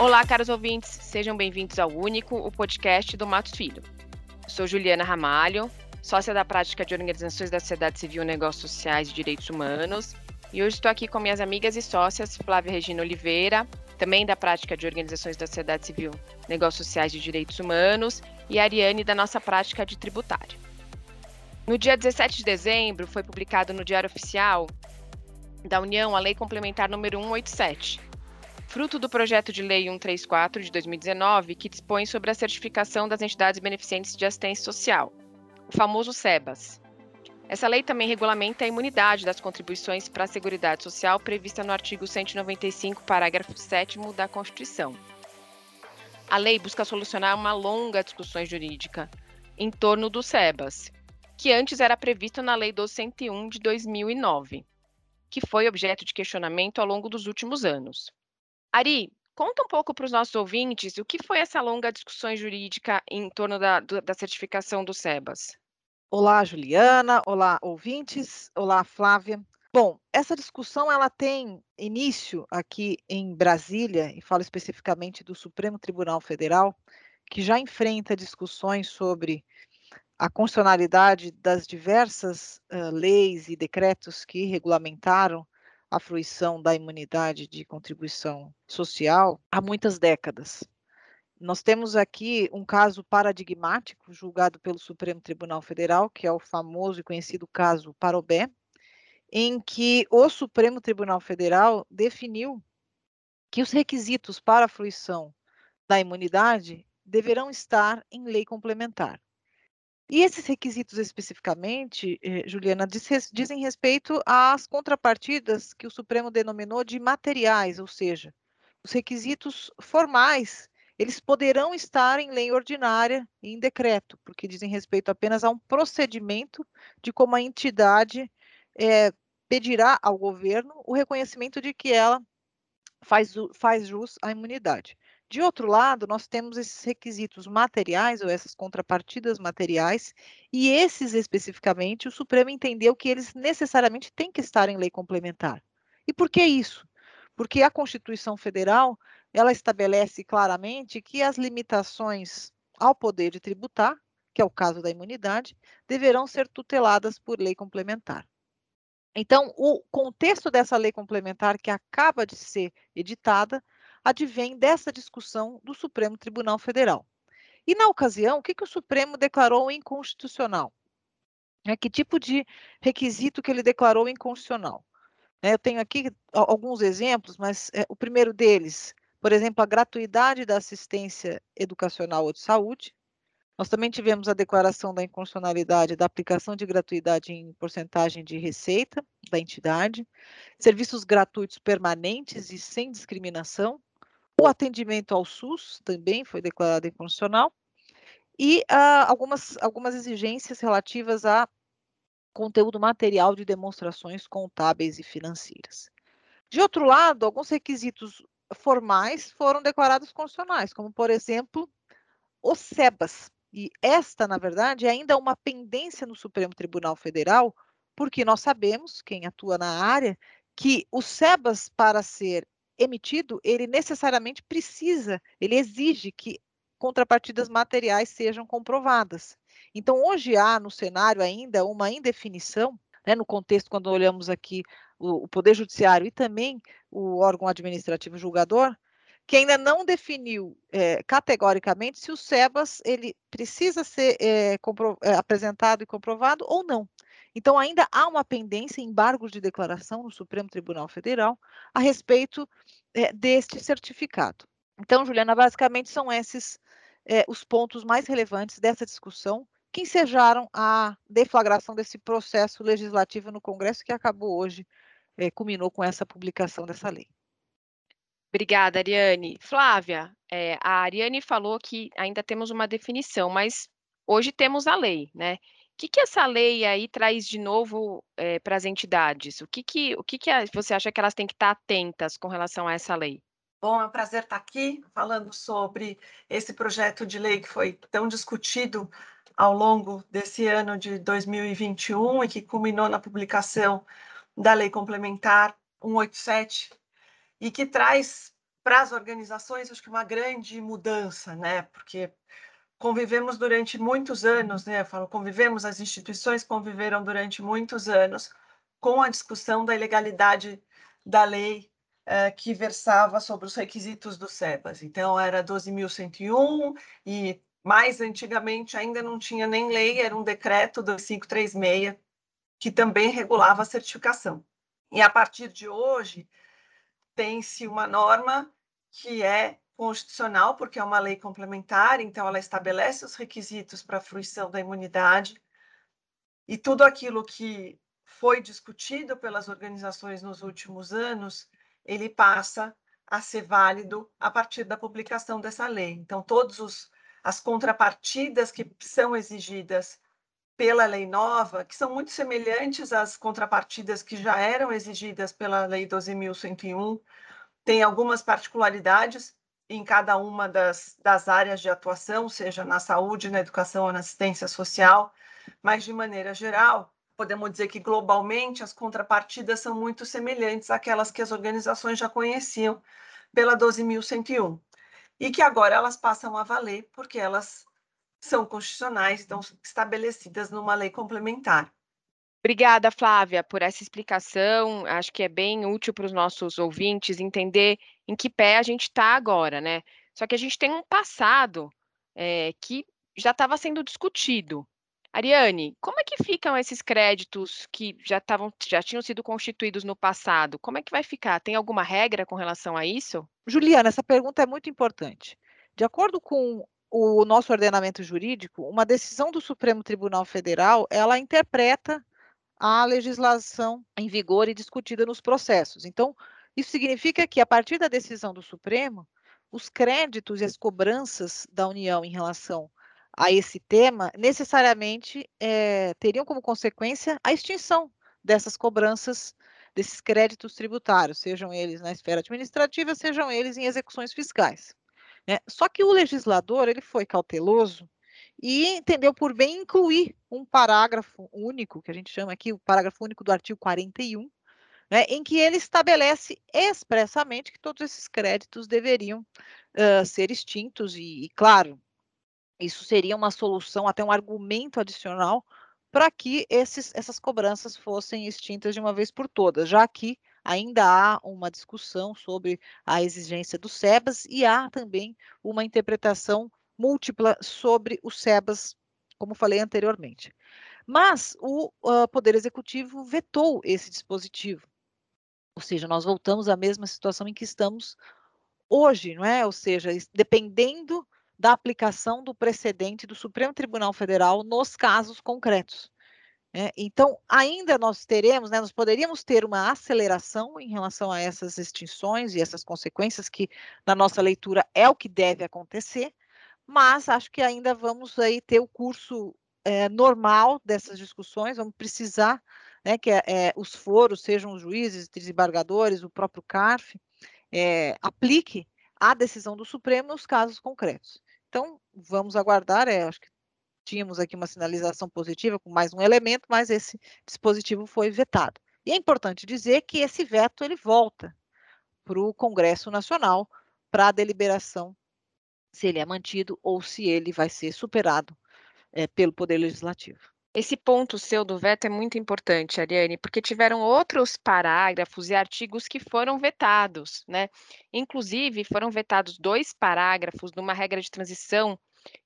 Olá, caros ouvintes, sejam bem-vindos ao Único, o podcast do Matos Filho. Sou Juliana Ramalho, sócia da prática de organizações da sociedade civil, negócios sociais e direitos humanos, e hoje estou aqui com minhas amigas e sócias Flávia Regina Oliveira, também da prática de organizações da sociedade civil, negócios sociais e direitos humanos, e Ariane da nossa prática de tributário. No dia 17 de dezembro, foi publicado no Diário Oficial da União a Lei Complementar número 187, fruto do projeto de lei 134 de 2019, que dispõe sobre a certificação das entidades beneficentes de assistência social, o famoso SEBAS. Essa lei também regulamenta a imunidade das contribuições para a Seguridade Social prevista no artigo 195, parágrafo 7 da Constituição. A lei busca solucionar uma longa discussão jurídica em torno do SEBAS, que antes era previsto na Lei 1201 de 2009, que foi objeto de questionamento ao longo dos últimos anos. Ari, conta um pouco para os nossos ouvintes o que foi essa longa discussão jurídica em torno da, da certificação do SEBAS. Olá, Juliana. Olá, ouvintes. Olá, Flávia. Bom, essa discussão ela tem início aqui em Brasília, e falo especificamente do Supremo Tribunal Federal, que já enfrenta discussões sobre a constitucionalidade das diversas uh, leis e decretos que regulamentaram a fruição da imunidade de contribuição social há muitas décadas. Nós temos aqui um caso paradigmático julgado pelo Supremo Tribunal Federal, que é o famoso e conhecido caso Parobé, em que o Supremo Tribunal Federal definiu que os requisitos para a fruição da imunidade deverão estar em lei complementar. E esses requisitos especificamente, eh, Juliana, diz, dizem respeito às contrapartidas que o Supremo denominou de materiais, ou seja, os requisitos formais, eles poderão estar em lei ordinária e em decreto, porque dizem respeito apenas a um procedimento de como a entidade eh, pedirá ao governo o reconhecimento de que ela faz, faz jus à imunidade. De outro lado, nós temos esses requisitos materiais ou essas contrapartidas materiais, e esses especificamente o Supremo entendeu que eles necessariamente têm que estar em lei complementar. E por que isso? Porque a Constituição Federal, ela estabelece claramente que as limitações ao poder de tributar, que é o caso da imunidade, deverão ser tuteladas por lei complementar. Então, o contexto dessa lei complementar que acaba de ser editada advém dessa discussão do Supremo Tribunal Federal. E na ocasião, o que, que o Supremo declarou inconstitucional? É, que tipo de requisito que ele declarou inconstitucional? É, eu tenho aqui alguns exemplos, mas é, o primeiro deles, por exemplo, a gratuidade da assistência educacional ou de saúde. Nós também tivemos a declaração da inconstitucionalidade da aplicação de gratuidade em porcentagem de receita da entidade, serviços gratuitos permanentes e sem discriminação, o atendimento ao SUS também foi declarado inconstitucional. E uh, algumas, algumas exigências relativas a conteúdo material de demonstrações contábeis e financeiras. De outro lado, alguns requisitos formais foram declarados constitucionais, como, por exemplo, o SEBAS. E esta, na verdade, é ainda uma pendência no Supremo Tribunal Federal, porque nós sabemos, quem atua na área, que o SEBAS, para ser emitido, ele necessariamente precisa, ele exige que contrapartidas materiais sejam comprovadas. Então, hoje há no cenário ainda uma indefinição, né, no contexto, quando olhamos aqui o, o Poder Judiciário e também o órgão administrativo julgador, que ainda não definiu é, categoricamente se o SEBAS ele precisa ser é, é, apresentado e comprovado ou não. Então, ainda há uma pendência, embargos de declaração no Supremo Tribunal Federal a respeito é, deste certificado. Então, Juliana, basicamente são esses é, os pontos mais relevantes dessa discussão que ensejaram a deflagração desse processo legislativo no Congresso que acabou hoje, é, culminou com essa publicação dessa lei. Obrigada, Ariane. Flávia, é, a Ariane falou que ainda temos uma definição, mas hoje temos a lei, né? Que, que essa lei aí traz de novo é, para as entidades? O que, que, o que, que você acha que elas têm que estar atentas com relação a essa lei? Bom, é um prazer estar aqui falando sobre esse projeto de lei que foi tão discutido ao longo desse ano de 2021 e que culminou na publicação da Lei Complementar 187 e que traz para as organizações, acho que uma grande mudança, né? Porque convivemos durante muitos anos, né? Eu falo, convivemos, as instituições conviveram durante muitos anos com a discussão da ilegalidade da lei uh, que versava sobre os requisitos do SEBAS. Então, era 12.101 e mais antigamente ainda não tinha nem lei, era um decreto 2536 que também regulava a certificação. E a partir de hoje, tem-se uma norma que é constitucional, porque é uma lei complementar, então ela estabelece os requisitos para a fruição da imunidade, e tudo aquilo que foi discutido pelas organizações nos últimos anos, ele passa a ser válido a partir da publicação dessa lei. Então, todas as contrapartidas que são exigidas pela lei nova, que são muito semelhantes às contrapartidas que já eram exigidas pela lei 12.101, tem algumas particularidades em cada uma das, das áreas de atuação, seja na saúde, na educação ou na assistência social, mas de maneira geral, podemos dizer que globalmente as contrapartidas são muito semelhantes àquelas que as organizações já conheciam pela 12.101 e que agora elas passam a valer porque elas são constitucionais, estão estabelecidas numa lei complementar. Obrigada, Flávia, por essa explicação. Acho que é bem útil para os nossos ouvintes entender em que pé a gente está agora, né? Só que a gente tem um passado é, que já estava sendo discutido. Ariane, como é que ficam esses créditos que já, estavam, já tinham sido constituídos no passado? Como é que vai ficar? Tem alguma regra com relação a isso? Juliana, essa pergunta é muito importante. De acordo com o nosso ordenamento jurídico, uma decisão do Supremo Tribunal Federal, ela interpreta a legislação em vigor e discutida nos processos. Então, isso significa que, a partir da decisão do Supremo, os créditos e as cobranças da União em relação a esse tema necessariamente é, teriam como consequência a extinção dessas cobranças, desses créditos tributários, sejam eles na esfera administrativa, sejam eles em execuções fiscais. Né? Só que o legislador ele foi cauteloso e entendeu por bem incluir um parágrafo único, que a gente chama aqui o parágrafo único do artigo 41, né, em que ele estabelece expressamente que todos esses créditos deveriam uh, ser extintos, e, e, claro, isso seria uma solução, até um argumento adicional para que esses, essas cobranças fossem extintas de uma vez por todas, já que ainda há uma discussão sobre a exigência do SEBAS e há também uma interpretação múltipla sobre o SEBAS, como falei anteriormente. Mas o uh, Poder Executivo vetou esse dispositivo. Ou seja, nós voltamos à mesma situação em que estamos hoje, não é? Ou seja, dependendo da aplicação do precedente do Supremo Tribunal Federal nos casos concretos. É, então, ainda nós teremos, né, nós poderíamos ter uma aceleração em relação a essas extinções e essas consequências, que na nossa leitura é o que deve acontecer, mas acho que ainda vamos aí ter o curso é, normal dessas discussões, vamos precisar né, que é, os foros, sejam os juízes, desembargadores, o próprio CARF, é, aplique a decisão do Supremo nos casos concretos. Então, vamos aguardar, é, acho que tínhamos aqui uma sinalização positiva com mais um elemento, mas esse dispositivo foi vetado. E é importante dizer que esse veto ele volta para o Congresso Nacional para a deliberação se ele é mantido ou se ele vai ser superado é, pelo Poder Legislativo. Esse ponto seu do veto é muito importante, Ariane, porque tiveram outros parágrafos e artigos que foram vetados, né? Inclusive, foram vetados dois parágrafos numa regra de transição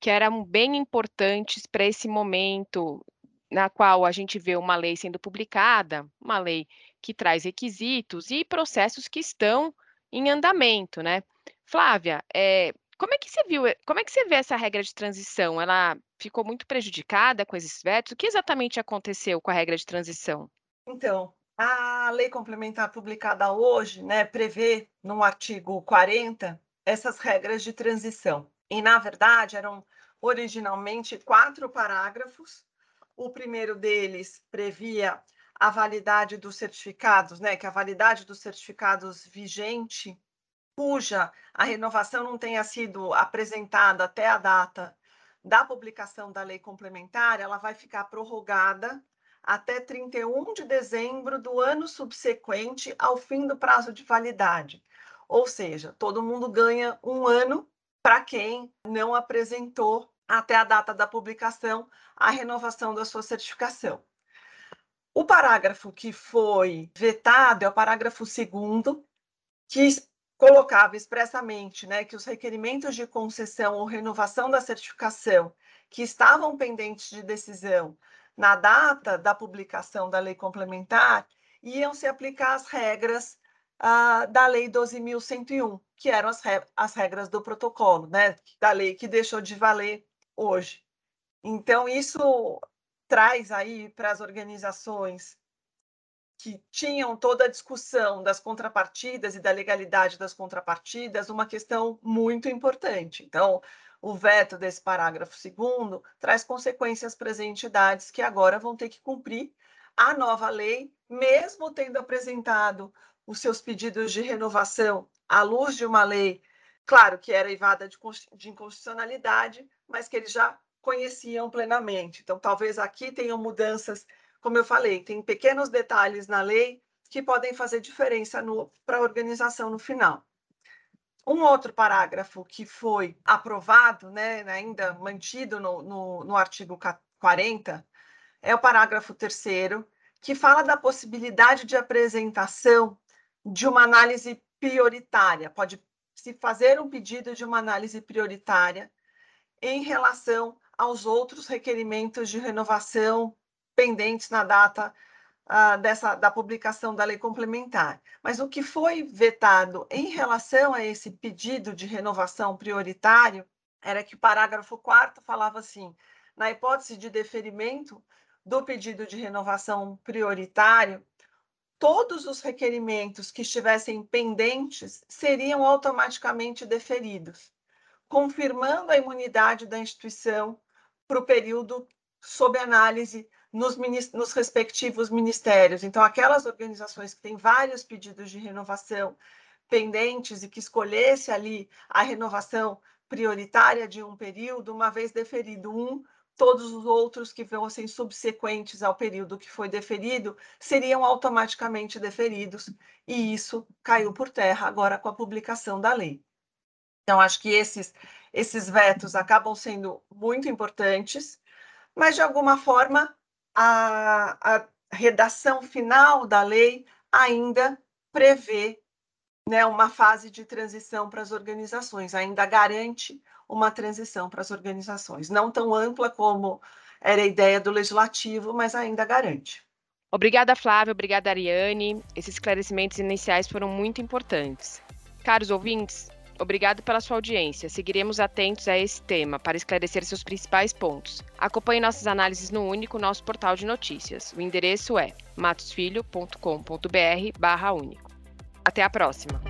que eram bem importantes para esse momento na qual a gente vê uma lei sendo publicada, uma lei que traz requisitos e processos que estão em andamento, né? Flávia, é, como é que você viu, como é que você vê essa regra de transição? Ela ficou muito prejudicada com esses vetos? O que exatamente aconteceu com a regra de transição? Então, a lei complementar publicada hoje, né, prevê no artigo 40 essas regras de transição. E, na verdade, eram originalmente quatro parágrafos. O primeiro deles previa a validade dos certificados, né, que a validade dos certificados vigente cuja a renovação não tenha sido apresentada até a data da publicação da lei complementar, ela vai ficar prorrogada até 31 de dezembro do ano subsequente ao fim do prazo de validade. Ou seja, todo mundo ganha um ano para quem não apresentou até a data da publicação a renovação da sua certificação. O parágrafo que foi vetado é o parágrafo segundo, que colocava expressamente né, que os requerimentos de concessão ou renovação da certificação que estavam pendentes de decisão na data da publicação da lei complementar iam se aplicar as regras uh, da lei 12.101, que eram as, re as regras do protocolo, né, da lei que deixou de valer hoje. Então, isso traz aí para as organizações que tinham toda a discussão das contrapartidas e da legalidade das contrapartidas uma questão muito importante. Então, o veto desse parágrafo segundo traz consequências para as entidades que agora vão ter que cumprir a nova lei, mesmo tendo apresentado os seus pedidos de renovação à luz de uma lei, claro que era evada de, de inconstitucionalidade, mas que eles já conheciam plenamente. Então, talvez aqui tenham mudanças como eu falei, tem pequenos detalhes na lei que podem fazer diferença para a organização no final. Um outro parágrafo que foi aprovado, né, ainda mantido no, no, no artigo 40, é o parágrafo terceiro, que fala da possibilidade de apresentação de uma análise prioritária. Pode se fazer um pedido de uma análise prioritária em relação aos outros requerimentos de renovação pendentes na data uh, dessa, da publicação da lei complementar. Mas o que foi vetado em relação a esse pedido de renovação prioritário era que o parágrafo 4 falava assim: na hipótese de deferimento do pedido de renovação prioritário, todos os requerimentos que estivessem pendentes seriam automaticamente deferidos, confirmando a imunidade da instituição para o período sob análise nos, nos respectivos ministérios. Então, aquelas organizações que têm vários pedidos de renovação pendentes e que escolhesse ali a renovação prioritária de um período, uma vez deferido um, todos os outros que fossem subsequentes ao período que foi deferido seriam automaticamente deferidos, e isso caiu por terra agora com a publicação da lei. Então, acho que esses, esses vetos acabam sendo muito importantes, mas de alguma forma a, a redação final da lei ainda prevê né, uma fase de transição para as organizações, ainda garante uma transição para as organizações, não tão ampla como era a ideia do legislativo, mas ainda garante. Obrigada, Flávia. Obrigada, Ariane. Esses esclarecimentos iniciais foram muito importantes. Caros ouvintes, Obrigado pela sua audiência. Seguiremos atentos a esse tema para esclarecer seus principais pontos. Acompanhe nossas análises no único nosso portal de notícias. O endereço é matosfilho.com.br/único. Até a próxima.